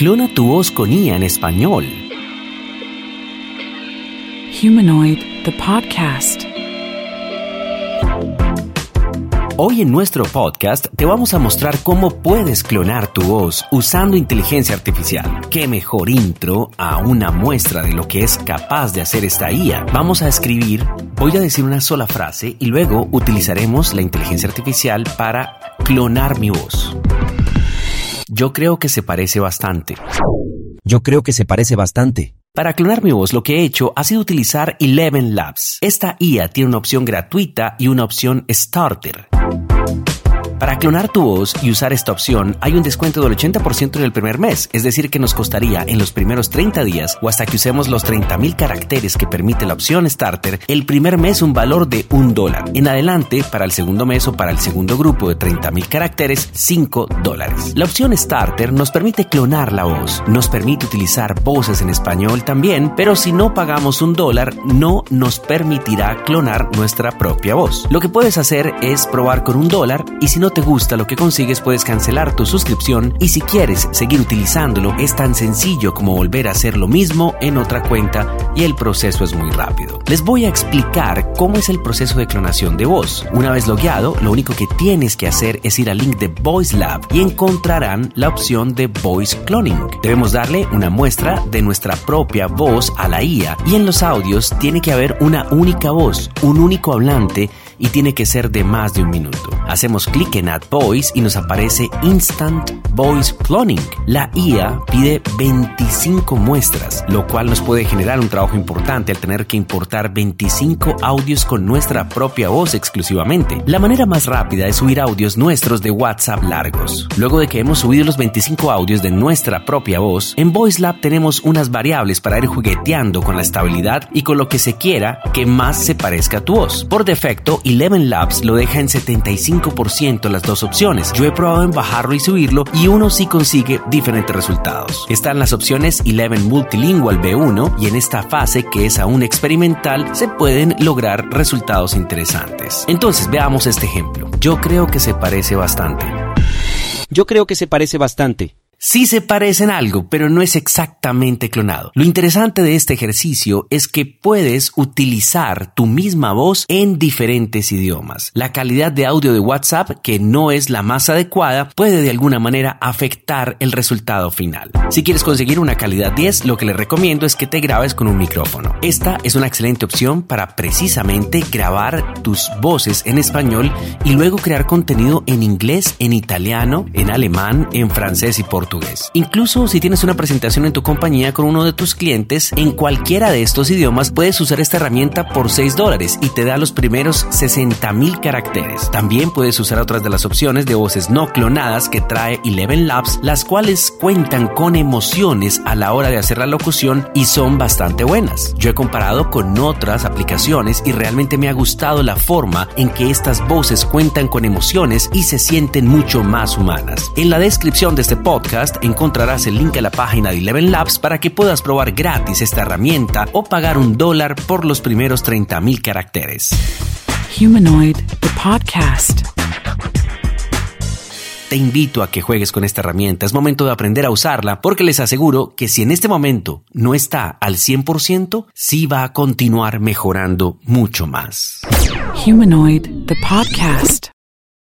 Clona tu voz con IA en español. Humanoid, the podcast. Hoy en nuestro podcast te vamos a mostrar cómo puedes clonar tu voz usando inteligencia artificial. Qué mejor intro a una muestra de lo que es capaz de hacer esta IA. Vamos a escribir, voy a decir una sola frase y luego utilizaremos la inteligencia artificial para clonar mi voz. Yo creo que se parece bastante. Yo creo que se parece bastante. Para clonar mi voz lo que he hecho ha sido utilizar Eleven Labs. Esta IA tiene una opción gratuita y una opción Starter. Para clonar tu voz y usar esta opción hay un descuento del 80% en el primer mes, es decir que nos costaría en los primeros 30 días o hasta que usemos los 30.000 caracteres que permite la opción Starter, el primer mes un valor de un dólar. En adelante, para el segundo mes o para el segundo grupo de 30.000 caracteres, 5 dólares. La opción Starter nos permite clonar la voz, nos permite utilizar voces en español también, pero si no pagamos un dólar, no nos permitirá clonar nuestra propia voz. Lo que puedes hacer es probar con un dólar y si no te gusta lo que consigues puedes cancelar tu suscripción y si quieres seguir utilizándolo es tan sencillo como volver a hacer lo mismo en otra cuenta y el proceso es muy rápido. Les voy a explicar cómo es el proceso de clonación de voz. Una vez logueado, lo único que tienes que hacer es ir al link de Voice Lab y encontrarán la opción de Voice Cloning. Debemos darle una muestra de nuestra propia voz a la IA y en los audios tiene que haber una única voz, un único hablante y tiene que ser de más de un minuto. Hacemos clic en Add Voice y nos aparece Instant Voice Cloning. La IA pide 25 muestras, lo cual nos puede generar un trabajo importante al tener que importar 25 audios con nuestra propia voz exclusivamente. La manera más rápida es subir audios nuestros de WhatsApp largos. Luego de que hemos subido los 25 audios de nuestra propia voz, en VoiceLab tenemos unas variables para ir jugueteando con la estabilidad y con lo que se quiera que más se parezca a tu voz. Por defecto, Eleven Labs lo deja en 75% las dos opciones. Yo he probado en bajarlo y subirlo y uno sí consigue diferentes resultados. Están las opciones Eleven Multilingual B1 y en esta fase que es aún experimental se pueden lograr resultados interesantes. Entonces veamos este ejemplo. Yo creo que se parece bastante. Yo creo que se parece bastante. Sí se parecen algo, pero no es exactamente clonado. Lo interesante de este ejercicio es que puedes utilizar tu misma voz en diferentes idiomas. La calidad de audio de WhatsApp, que no es la más adecuada, puede de alguna manera afectar el resultado final. Si quieres conseguir una calidad 10, lo que le recomiendo es que te grabes con un micrófono. Esta es una excelente opción para precisamente grabar tus voces en español y luego crear contenido en inglés, en italiano, en alemán, en francés y portugués Incluso si tienes una presentación en tu compañía con uno de tus clientes, en cualquiera de estos idiomas puedes usar esta herramienta por 6 dólares y te da los primeros 60 mil caracteres. También puedes usar otras de las opciones de voces no clonadas que trae Eleven Labs, las cuales cuentan con emociones a la hora de hacer la locución y son bastante buenas. Yo he comparado con otras aplicaciones y realmente me ha gustado la forma en que estas voces cuentan con emociones y se sienten mucho más humanas. En la descripción de este podcast encontrarás el link a la página de Eleven Labs para que puedas probar gratis esta herramienta o pagar un dólar por los primeros 30.000 caracteres. Humanoid, the podcast. Te invito a que juegues con esta herramienta. Es momento de aprender a usarla porque les aseguro que si en este momento no está al 100%, sí va a continuar mejorando mucho más. Humanoid, the podcast.